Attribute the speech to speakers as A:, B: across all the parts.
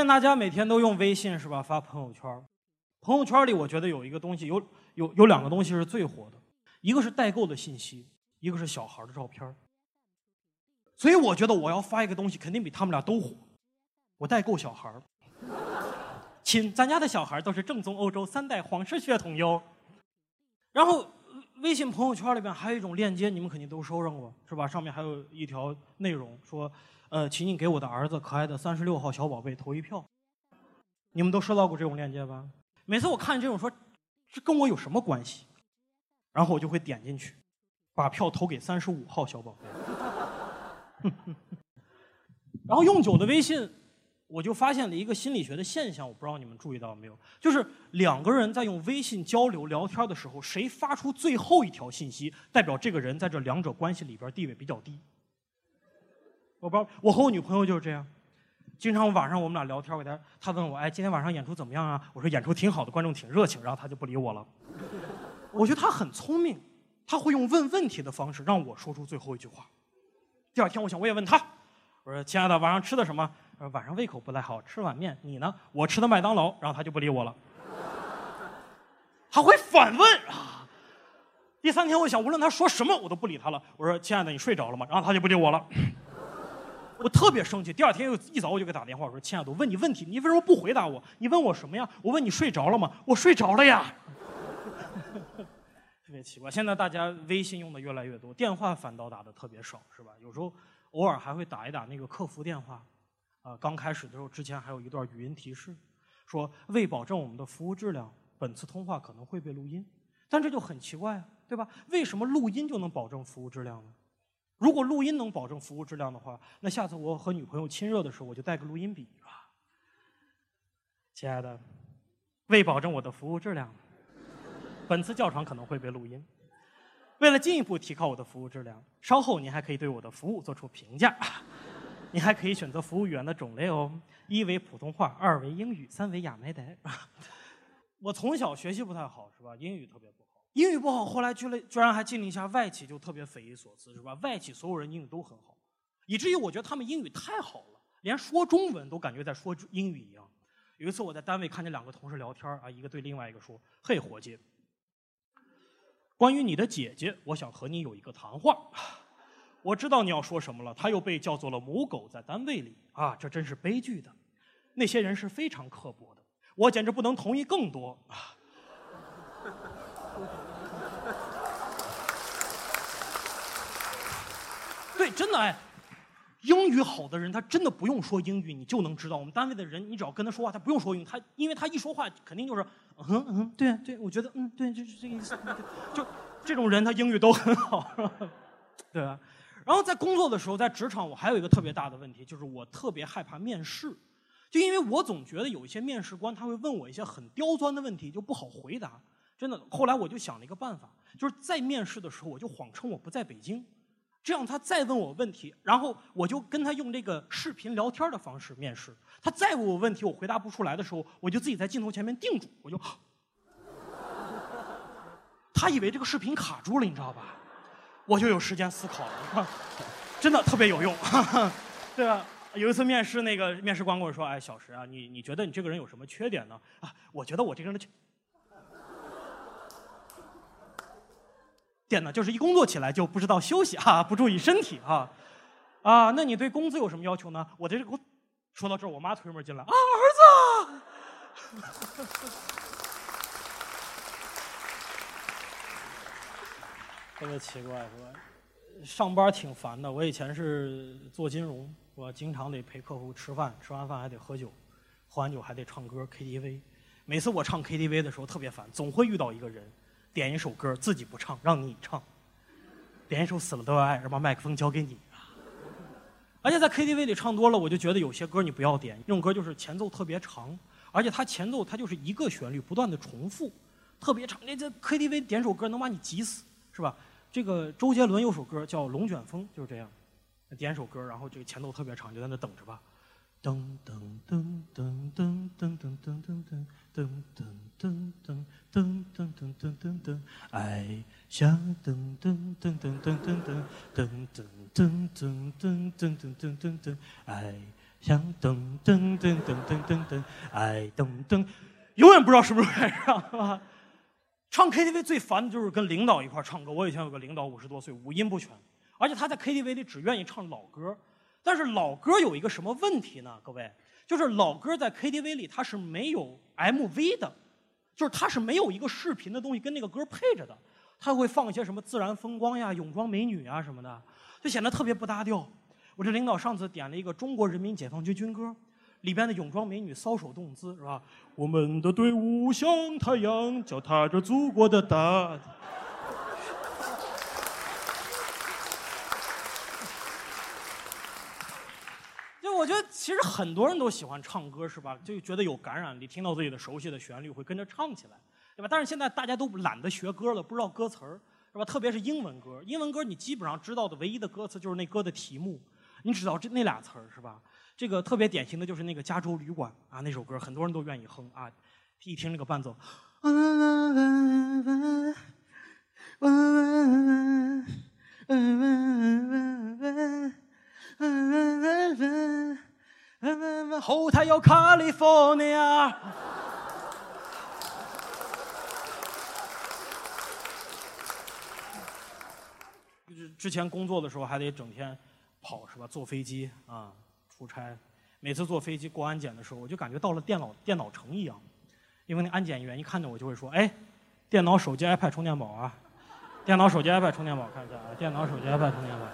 A: 现大家每天都用微信是吧？发朋友圈，朋友圈里我觉得有一个东西，有有有两个东西是最火的，一个是代购的信息，一个是小孩的照片。所以我觉得我要发一个东西，肯定比他们俩都火。我代购小孩亲，咱家的小孩都是正宗欧洲三代皇室血统哟。然后微信朋友圈里边还有一种链接，你们肯定都收上过是吧？上面还有一条内容说。呃，请你给我的儿子可爱的三十六号小宝贝投一票。你们都收到过这种链接吧？每次我看这种说，这跟我有什么关系？然后我就会点进去，把票投给三十五号小宝贝。然后用久的微信，我就发现了一个心理学的现象，我不知道你们注意到没有？就是两个人在用微信交流聊天的时候，谁发出最后一条信息，代表这个人在这两者关系里边地位比较低。我不知道，我和我女朋友就是这样，经常晚上我们俩聊天，我她她问我，哎，今天晚上演出怎么样啊？我说演出挺好的，观众挺热情，然后她就不理我了。我觉得她很聪明，她会用问问题的方式让我说出最后一句话。第二天我想我也问她，我说亲爱的，晚上吃的什么？晚上胃口不太好，吃碗面。你呢？我吃的麦当劳。然后他就不理我了。他会反问啊。第三天我想，无论他说什么，我都不理他了。我说亲爱的，你睡着了吗？然后他就不理我了。我特别生气，第二天又一早我就给打电话，我说：“亲爱的，我问你问题，你为什么不回答我？你问我什么呀？我问你睡着了吗？我睡着了呀。”特别奇怪，现在大家微信用的越来越多，电话反倒打的特别少，是吧？有时候偶尔还会打一打那个客服电话，啊，刚开始的时候之前还有一段语音提示，说为保证我们的服务质量，本次通话可能会被录音，但这就很奇怪啊，对吧？为什么录音就能保证服务质量呢？如果录音能保证服务质量的话，那下次我和女朋友亲热的时候，我就带个录音笔吧。亲爱的，为保证我的服务质量，本次教场可能会被录音。为了进一步提高我的服务质量，稍后您还可以对我的服务做出评价。你还可以选择服务员的种类哦，一为普通话，二为英语，三为亚美呆。我从小学习不太好，是吧？英语特别不好。英语不好，后来居然居然还进了一下外企，就特别匪夷所思，是吧？外企所有人英语都很好，以至于我觉得他们英语太好了，连说中文都感觉在说英语一样。有一次我在单位看见两个同事聊天啊，一个对另外一个说：“嘿，伙计，关于你的姐姐，我想和你有一个谈话。我知道你要说什么了，他又被叫做了母狗，在单位里啊，这真是悲剧的。那些人是非常刻薄的，我简直不能同意更多啊。”对，真的哎，英语好的人他真的不用说英语，你就能知道。我们单位的人，你只要跟他说话，他不用说英语，他因为他一说话肯定就是嗯嗯，对对，我觉得嗯对，就是这个意思。就这种人，他英语都很好？对吧？然后在工作的时候，在职场，我还有一个特别大的问题，就是我特别害怕面试，就因为我总觉得有一些面试官他会问我一些很刁钻的问题，就不好回答。真的，后来我就想了一个办法，就是在面试的时候，我就谎称我不在北京。这样他再问我问题，然后我就跟他用这个视频聊天的方式面试。他再问我问题，我回答不出来的时候，我就自己在镜头前面定住，我就。他以为这个视频卡住了，你知道吧？我就有时间思考了，真的特别有用，对吧？有一次面试，那个面试官跟我说：“哎，小石啊，你你觉得你这个人有什么缺点呢？”啊，我觉得我这个人的缺。点呢，就是一工作起来就不知道休息啊，不注意身体啊，啊，那你对工资有什么要求呢？我这个工，说到这儿，我妈推门进来，啊，儿子，特别奇怪是吧？上班挺烦的，我以前是做金融，我经常得陪客户吃饭，吃完饭还得喝酒，喝完酒还得唱歌 KTV，每次我唱 KTV 的时候特别烦，总会遇到一个人。点一首歌自己不唱，让你唱。点一首《死了都要爱》，然后把麦克风交给你。而且在 KTV 里唱多了，我就觉得有些歌你不要点，那种歌就是前奏特别长，而且它前奏它就是一个旋律不断的重复，特别长。那这 KTV 点首歌能把你急死，是吧？这个周杰伦有首歌叫《龙卷风》，就是这样，点首歌，然后这个前奏特别长，就在那等着吧。噔噔噔噔噔噔噔噔噔噔。噔噔噔噔噔噔噔噔噔噔，爱像噔噔噔噔噔噔噔噔噔噔噔噔噔噔噔噔，爱像噔噔噔噔噔噔噔，爱噔噔，永远不知道什么时候开始唱，是吧？唱 KTV 最烦的就是跟领导一块唱歌。我以前有个领导五十多岁，五音不全，而且他在 KTV 里只愿意唱老歌。但是老歌有一个什么问题呢？各位，就是老歌在 KTV 里它是没有 MV 的，就是它是没有一个视频的东西跟那个歌配着的，它会放一些什么自然风光呀、泳装美女啊什么的，就显得特别不搭调。我这领导上次点了一个中国人民解放军军歌，里边的泳装美女搔首动姿，是吧？我们的队伍像太阳，脚踏着祖国的大。就我觉得，其实很多人都喜欢唱歌，是吧？就觉得有感染力，听到自己的熟悉的旋律会跟着唱起来，对吧？但是现在大家都懒得学歌了，不知道歌词儿，是吧？特别是英文歌，英文歌你基本上知道的唯一的歌词就是那歌的题目。你知道这那俩词儿是吧？这个特别典型的就是那个《加州旅馆》啊，那首歌很多人都愿意哼啊，一听那个伴奏。后台有 California。之前工作的时候还得整天。跑是吧？坐飞机啊，出差，每次坐飞机过安检的时候，我就感觉到了电脑电脑城一样，因为那安检员一看见我就会说：“哎，电脑、手机、iPad 充电宝啊，电脑、手机、iPad 充电宝，看一下啊，电脑、手机、iPad 充电宝。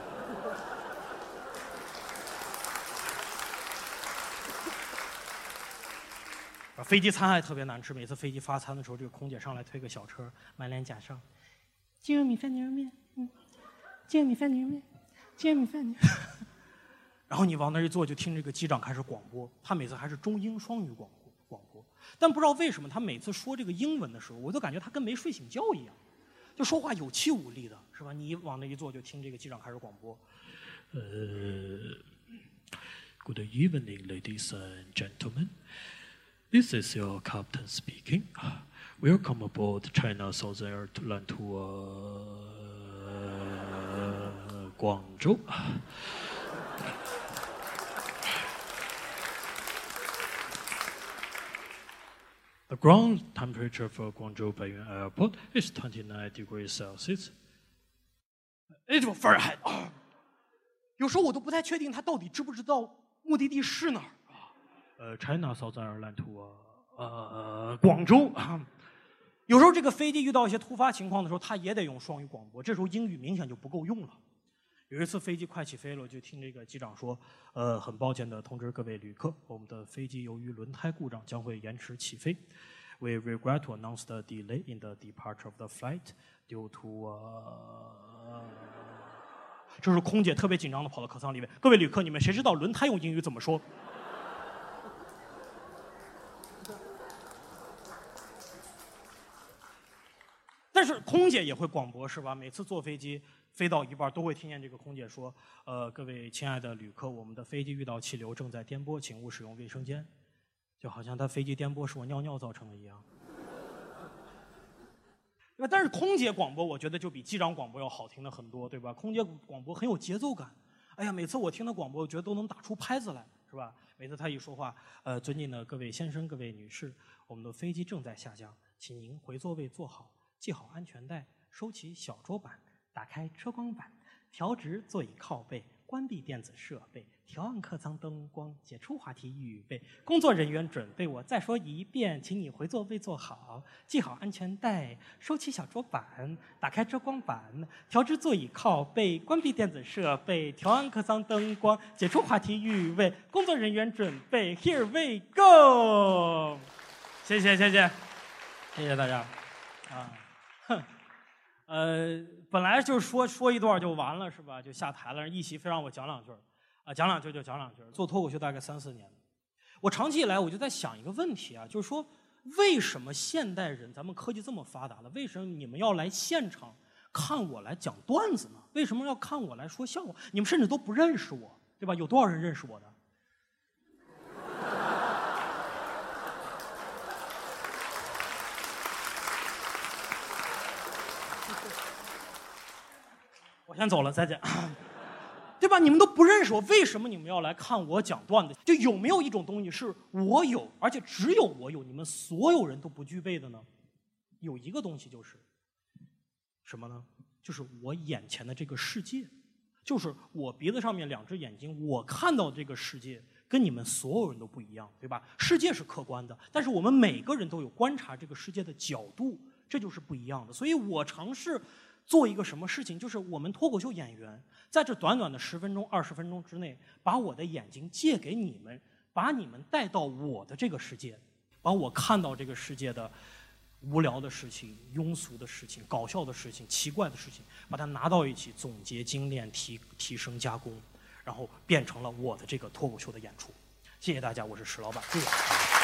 A: ”飞机餐还特别难吃，每次飞机发餐的时候，这个空姐上来推个小车，满脸假笑：“鸡肉米饭、牛肉面，嗯，鸡肉米饭、牛肉面。”煎米饭牛，然后你往那一坐，就听这个机长开始广播。他每次还是中英双语广播，但不知道为什么，他每次说这个英文的时候，我都感觉他跟没睡醒觉一样，就说话有气无力的，是吧？你往那一坐，就听这个机长开始广播。呃，Good evening, ladies and gentlemen. This is your captain speaking. Welcome aboard China Southern Airlines to. uh, 广州。The ground temperature for Guangzhou Baiyuan Airport is 29 degrees Celsius. It will Fahrenheit 啊，有时候我都不太确定他到底知不知道目的地是哪儿啊。呃，China Southern Airlines 呃广州啊。有时候这个飞机遇到一些突发情况的时候，他也得用双语广播，这时候英语明显就不够用了。有一次飞机快起飞了，就听这个机长说：“呃，很抱歉的通知各位旅客，我们的飞机由于轮胎故障将会延迟起飞。We regret to announce the delay in the departure of the flight due to…… 这是空姐特别紧张的跑到客舱里面。各位旅客，你们谁知道轮胎用英语怎么说？是空姐也会广播是吧？每次坐飞机。”飞到一半都会听见这个空姐说：“呃，各位亲爱的旅客，我们的飞机遇到气流，正在颠簸，请勿使用卫生间。”就好像他飞机颠簸是我尿尿造成的一样。那但是空姐广播，我觉得就比机长广播要好听的很多，对吧？空姐广播很有节奏感。哎呀，每次我听的广播，我觉得都能打出拍子来，是吧？每次他一说话，呃，尊敬的各位先生、各位女士，我们的飞机正在下降，请您回座位坐好，系好安全带，收起小桌板。打开遮光板，调直座椅靠背，关闭电子设备，调暗客舱灯光，解除话题预备。工作人员准备，我再说一遍，请你回座位坐好，系好安全带，收起小桌板，打开遮光板，调直座椅靠背，关闭电子设备，调暗客舱灯光，解除话题预备。工作人员准备，Here we go！谢谢谢谢，谢谢大家，啊，呃，本来就是说说一段就完了，是吧？就下台了。一席非让我讲两句啊，讲两句就讲两句做脱口秀大概三四年，我长期以来我就在想一个问题啊，就是说，为什么现代人咱们科技这么发达了，为什么你们要来现场看我来讲段子呢？为什么要看我来说笑话？你们甚至都不认识我，对吧？有多少人认识我的？先走了，再见。对吧？你们都不认识我，为什么你们要来看我讲段子？就有没有一种东西是我有，而且只有我有，你们所有人都不具备的呢？有一个东西就是什么呢？就是我眼前的这个世界，就是我鼻子上面两只眼睛，我看到这个世界跟你们所有人都不一样，对吧？世界是客观的，但是我们每个人都有观察这个世界的角度，这就是不一样的。所以我尝试。做一个什么事情？就是我们脱口秀演员在这短短的十分钟、二十分钟之内，把我的眼睛借给你们，把你们带到我的这个世界，把我看到这个世界的无聊的事情、庸俗的事情、搞笑的事情、奇怪的事情，把它拿到一起，总结、精炼、提提升、加工，然后变成了我的这个脱口秀的演出。谢谢大家，我是石老板，谢谢。